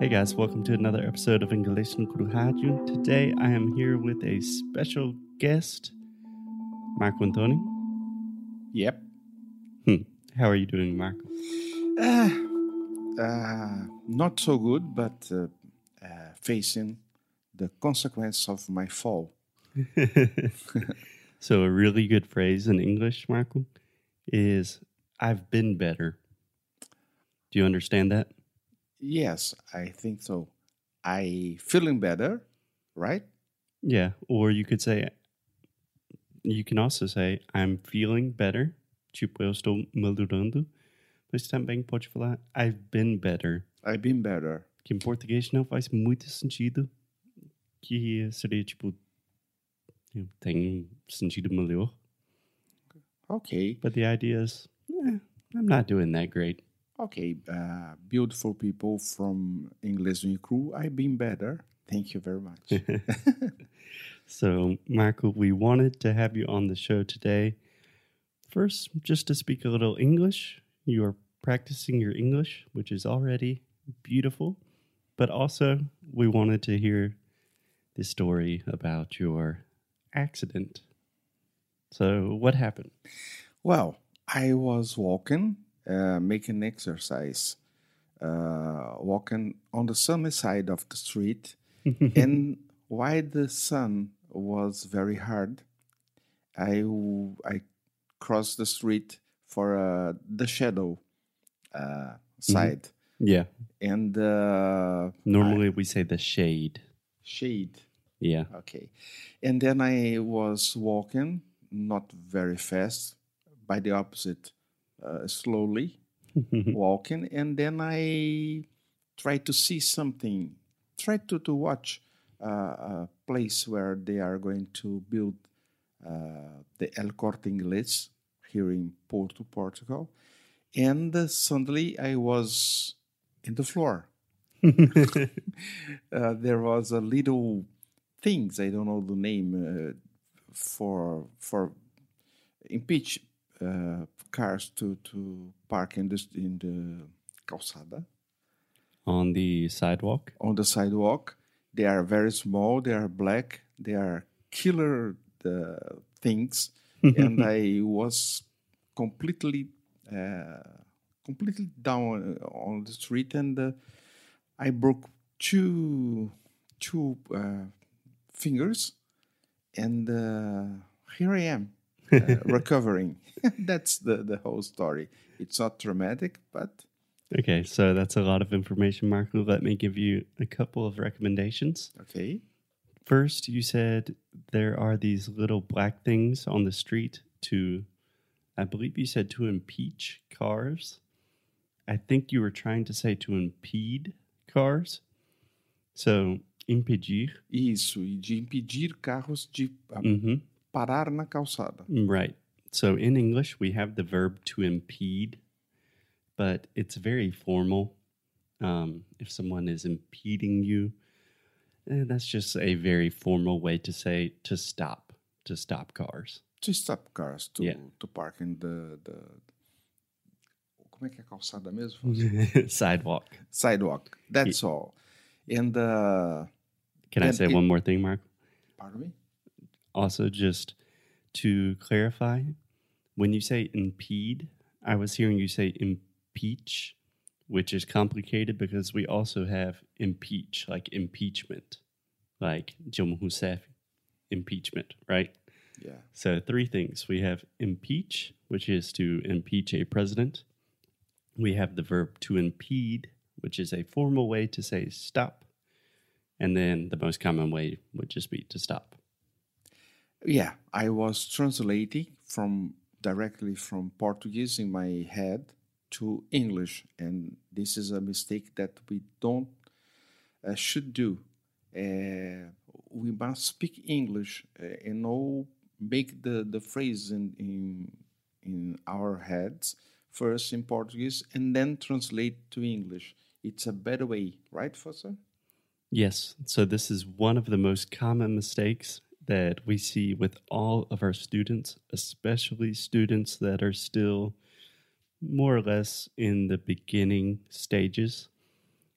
Hey guys, welcome to another episode of English no Rádio. Today I am here with a special guest, Marco Antonio. Yep. Hmm. How are you doing, Marco? Uh, uh, not so good, but uh, uh, facing the consequence of my fall. so, a really good phrase in English, Marco, is I've been better. Do you understand that? Yes, I think so. I feeling better, right? Yeah. Or you could say, you can also say, I'm feeling better. Tipo, eu estou melhorando. Mas também pode falar, I've been better. I've been better. Que em português não faz muito sentido. Que seria tipo, tenho sentido melhor. Okay. But the idea is, eh, I'm not doing that great. Okay, uh, beautiful people from English New Crew. I've been better. Thank you very much. so, Marco, we wanted to have you on the show today. First, just to speak a little English. You are practicing your English, which is already beautiful. But also, we wanted to hear the story about your accident. So, what happened? Well, I was walking uh, making exercise, uh, walking on the sunny side of the street. and while the sun was very hard, I, I crossed the street for uh, the shadow uh, mm-hmm. side. Mm-hmm. Yeah. And uh, normally I, we say the shade. Shade. Yeah. Okay. And then I was walking, not very fast, by the opposite uh, slowly walking, and then I try to see something, try to, to watch uh, a place where they are going to build uh, the El Corte Inglés here in Porto, Portugal. And uh, suddenly I was in the floor. Uh, there was a little things I don't know the name uh, for for impeach uh, cars to to park in the in the calçada on the sidewalk. On the sidewalk, they are very small. They are black. They are killer uh, things, and I was completely uh, completely down on the street, and uh, I broke two two uh, fingers, and uh, here I am uh, recovering. that's the, the whole story. It's not traumatic, but. Okay, so that's a lot of information, Marco. Let me give you a couple of recommendations. Okay. First, you said there are these little black things on the street to, I believe you said to impeach cars. I think you were trying to say to impede cars. So, impedir. Isso, e de impedir carros de mm -hmm. Parar na calçada. Right. So in English, we have the verb to impede, but it's very formal. Um, if someone is impeding you, eh, that's just a very formal way to say to stop, to stop cars. To stop cars, to, yeah. to park in the, the. Como é que é calçada mesmo? Sidewalk. Sidewalk. That's yeah. all. And. Uh, Can I say it, one more thing, Mark? Pardon me? Also, just to clarify, when you say impede, I was hearing you say impeach, which is complicated because we also have impeach, like impeachment, like Dilma Rousseff impeachment, right? Yeah. So three things. We have impeach, which is to impeach a president. We have the verb to impede, which is a formal way to say stop. And then the most common way would just be to stop. Yeah, I was translating from directly from Portuguese in my head to English, and this is a mistake that we don't uh, should do. Uh, we must speak English uh, and know make the the phrase in, in in our heads first in Portuguese and then translate to English. It's a better way, right, Foster? Yes. So this is one of the most common mistakes that we see with all of our students, especially students that are still more or less in the beginning stages.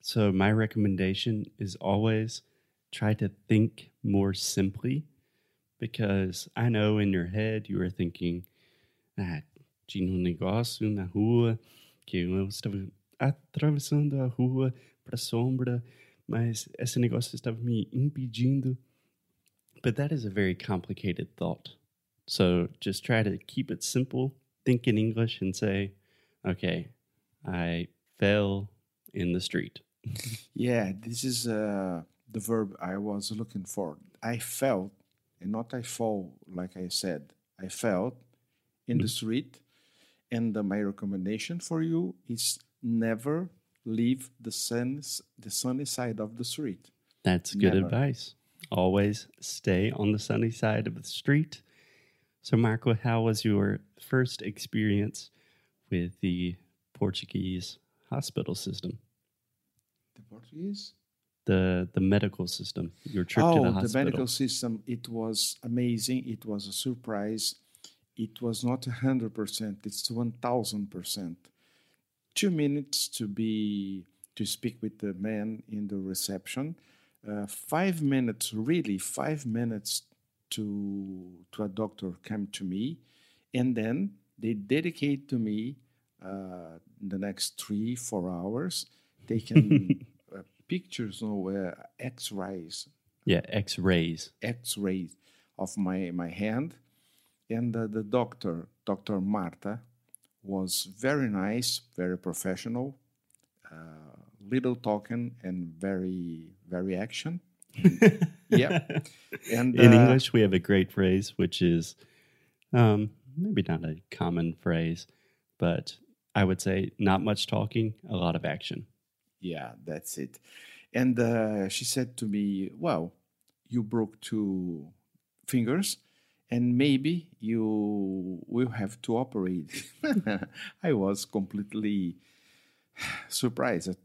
So, my recommendation is always try to think more simply because I know in your head you are thinking, ah, tinha um negócio na rua que eu estava atravessando a rua para a sombra, mas esse negócio estava me impedindo. But that is a very complicated thought. So just try to keep it simple, think in English, and say, okay, I fell in the street. Yeah, this is uh, the verb I was looking for. I felt, and not I fall, like I said. I felt in the street, and uh, my recommendation for you is never leave the sun, the sunny side of the street. That's good Never. advice. Always stay on the sunny side of the street. So, Marco, how was your first experience with the Portuguese hospital system, The Portuguese? the the medical system? Your trip oh, to the oh, hospital. the, medical system, it was amazing. It was a surprise. It was not 100%, it's 1000%. Two minutes to be to speak with the man in the reception. Uh, five minutes, really, five minutes to to a doctor come to me, and then they dedicate to me uh, the next three four hours. They can uh, pictures, no, uh, X-rays, yeah, X rays. X rays of my, my hand and uh, the doctor dr marta was very nice very professional uh, little talking and very very action yeah and In uh, English, we have a great phrase, which is um, maybe not a common phrase, but I would say not much talking, a lot of action. Yeah, that's it. And uh, she said to me, Well, you broke two fingers and maybe you will have to operate. I was completely surprised.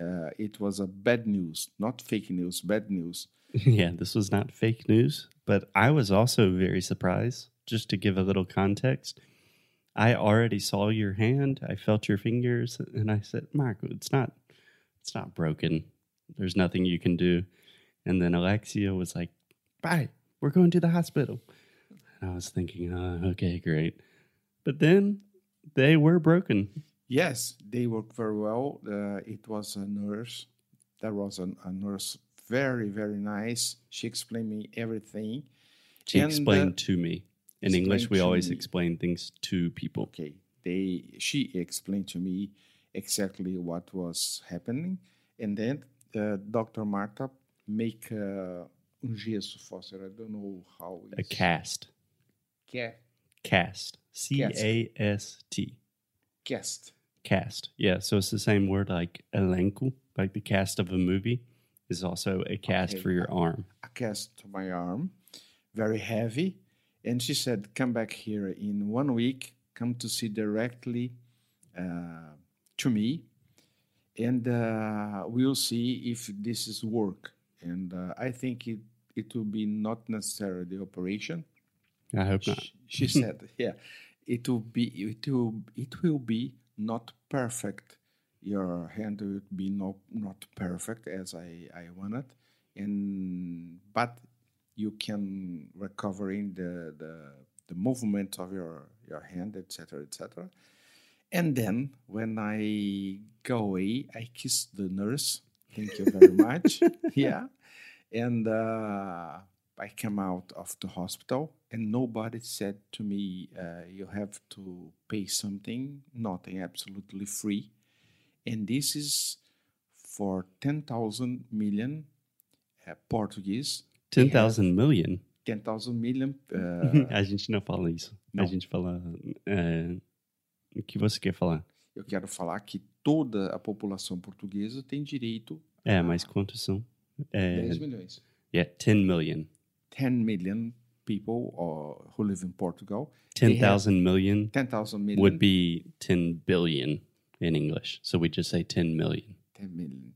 Uh, it was a bad news, not fake news, bad news. yeah, this was not fake news, but I was also very surprised. Just to give a little context, I already saw your hand. I felt your fingers, and I said, "Marco, it's not, it's not broken. There's nothing you can do." And then Alexia was like, "Bye, we're going to the hospital." And I was thinking, uh, "Okay, great," but then they were broken. Yes, they worked very well. Uh, it was a nurse. There was an, a nurse, very, very nice. She explained me everything. She And, uh, explained to me. In English, we always me. explain things to people. okay they she explained to me exactly what was happening and then uh, dr marta make uh, um gesso fóssil i don't know how A cast. ca- Cast. C A S T. cast Cast. Yeah. So it's the same word like elenco, like the cast of a movie, is also a cast Okay. for your arm. a cast to my arm very heavy and she said come back here in one week come to see directly uh, to me and uh, we'll see if this is work and uh, i think it, it will be not necessarily the operation I hope not. She said yeah it will be it will it will be not perfect. Your hand would be not not perfect as i i wanted and but you can recover in the the, the movement of your your hand etc etc and then when i go away i kiss the nurse. Thank you very much. Yeah. And uh, I came out of the hospital, and nobody said to me, uh, "You have to pay something." Nothing, absolutely free. And this is for ten thousand million uh, Portuguese. 10,000 million. Ten thousand million. Uh, a gente não fala isso. não. A gente fala. é, o que você quer falar? eu quero falar que toda a população portuguesa tem direito É, mas quantos são? É, 10 milhões. yeah, 10 million. 10 million people uh, who live in Portugal. They have 10,000 million 10,000 million. would be 10 billion in English. So we just say 10 million. 10 million.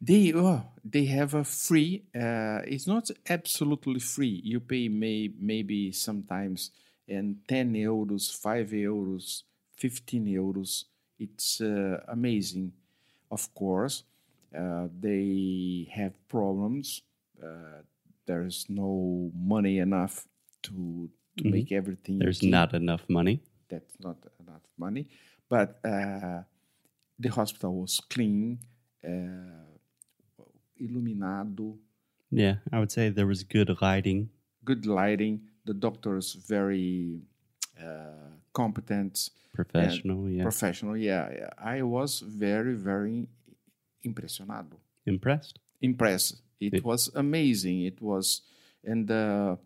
They oh, they have a free. Uh, it's not absolutely free. You pay may maybe sometimes and 10 euros, 5 euros, 15 euros. It's uh, amazing. Of course, Uh, they have problems. There's no money enough to to Mhm. make everything. There's not enough money. That's not enough money, but uh, the hospital was clean, uh, iluminado, Yeah, I would say there was good lighting. good lighting. The doctors very uh, competent, Professional, yeah. professional. Yeah, yeah, I was very very impressionado, Impressed? impressed. It It- was amazing. It was, and uh,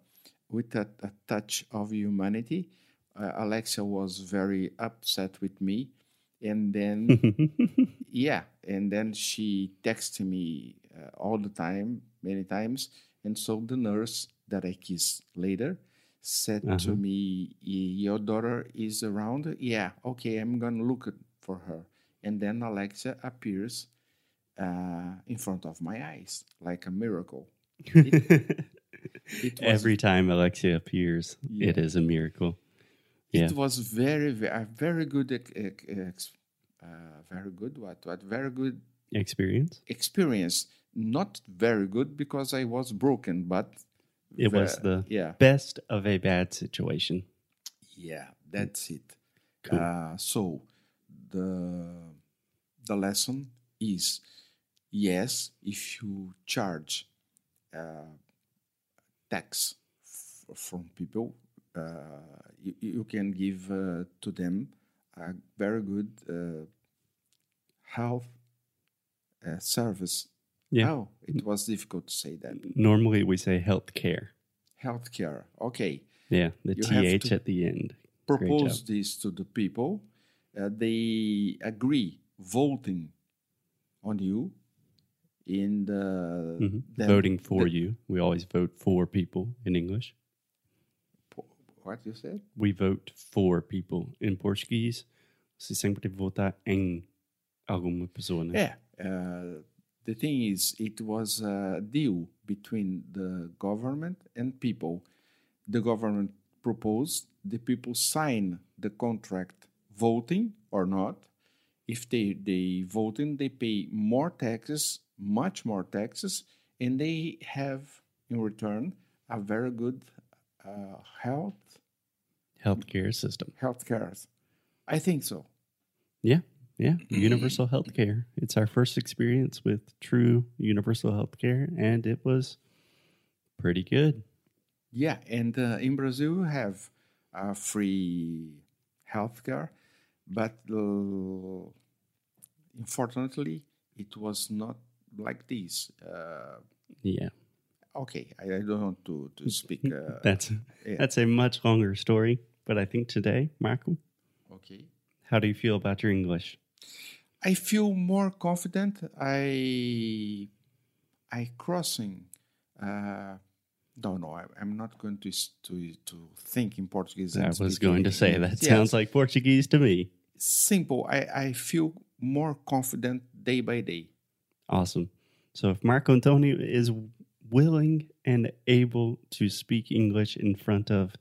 with a, a touch of humanity, uh, Alexia was very upset with me, and then yeah, and then she texted me uh, all the time, many times, and so the nurse that I kissed later said to Uh-huh. me, "Your daughter is around." Yeah, okay, I'm gonna look for her, and then Alexia appears uh, in front of my eyes like a miracle. It was Every time Alexia appears, it Yeah. is a miracle. Yeah. It was very, very, very good, uh, very good. What? What? Very good Experience? experience. Not very good because I was broken, but It was the yeah, best of a bad situation. yeah. That's it. Cool. Uh, so the the lesson is yes, if you charge uh, tax f- from people, uh, you, you can give uh, to them a very good uh, health uh, service. Yeah. Oh, it was difficult to say that. Normally we say healthcare. Healthcare. Okay. Yeah, the You TH at the end. propose this to the people. Uh, they agree voting on you in the, Mhm. Voting for you. We always vote for people in English. what you said We vote for people. In Portuguese, você sempre vota em alguma pessoa, né? yeah uh, the thing is it was a deal between the government and people the government proposed the people sign the contract voting or not if they they voting they pay more taxes much more taxes and they have in return a very good uh, health Healthcare system. health care i think so Yeah, yeah. Universal healthcare. It's our first experience with true universal healthcare, and it was pretty good. Yeah, and uh, in Brazil we have uh, free healthcare, but uh, unfortunately it was not like this. Uh, Yeah, okay, I, I don't want to to speak. Uh, that's yeah. that's a much longer story. But I think today, Marco, okay, how do you feel about your English? I feel more confident. I I crossing. Uh, no, no, I, I'm not going to to to think in Portuguese. I was going to say that Yes. sounds like Portuguese to me. simple. I, I feel more confident day by day. Awesome. So if Marco Antonio is willing and able to speak English in front of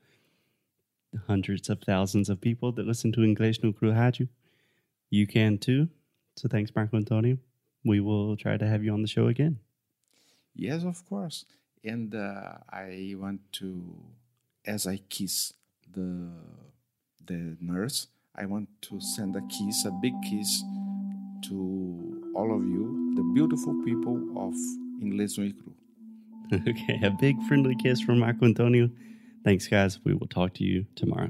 hundreds of thousands of people that listen to English no Cru Rádio, you can too. So thanks, Marco Antonio. We will try to have you on the show again. Yes, of course. And uh, I want to, as I kiss the the nurse, I want to send a kiss, a big kiss, to all of you, the beautiful people of Inglês no Icru. okay, a big friendly kiss from Marco Antonio. Thanks, guys. We will talk to you tomorrow.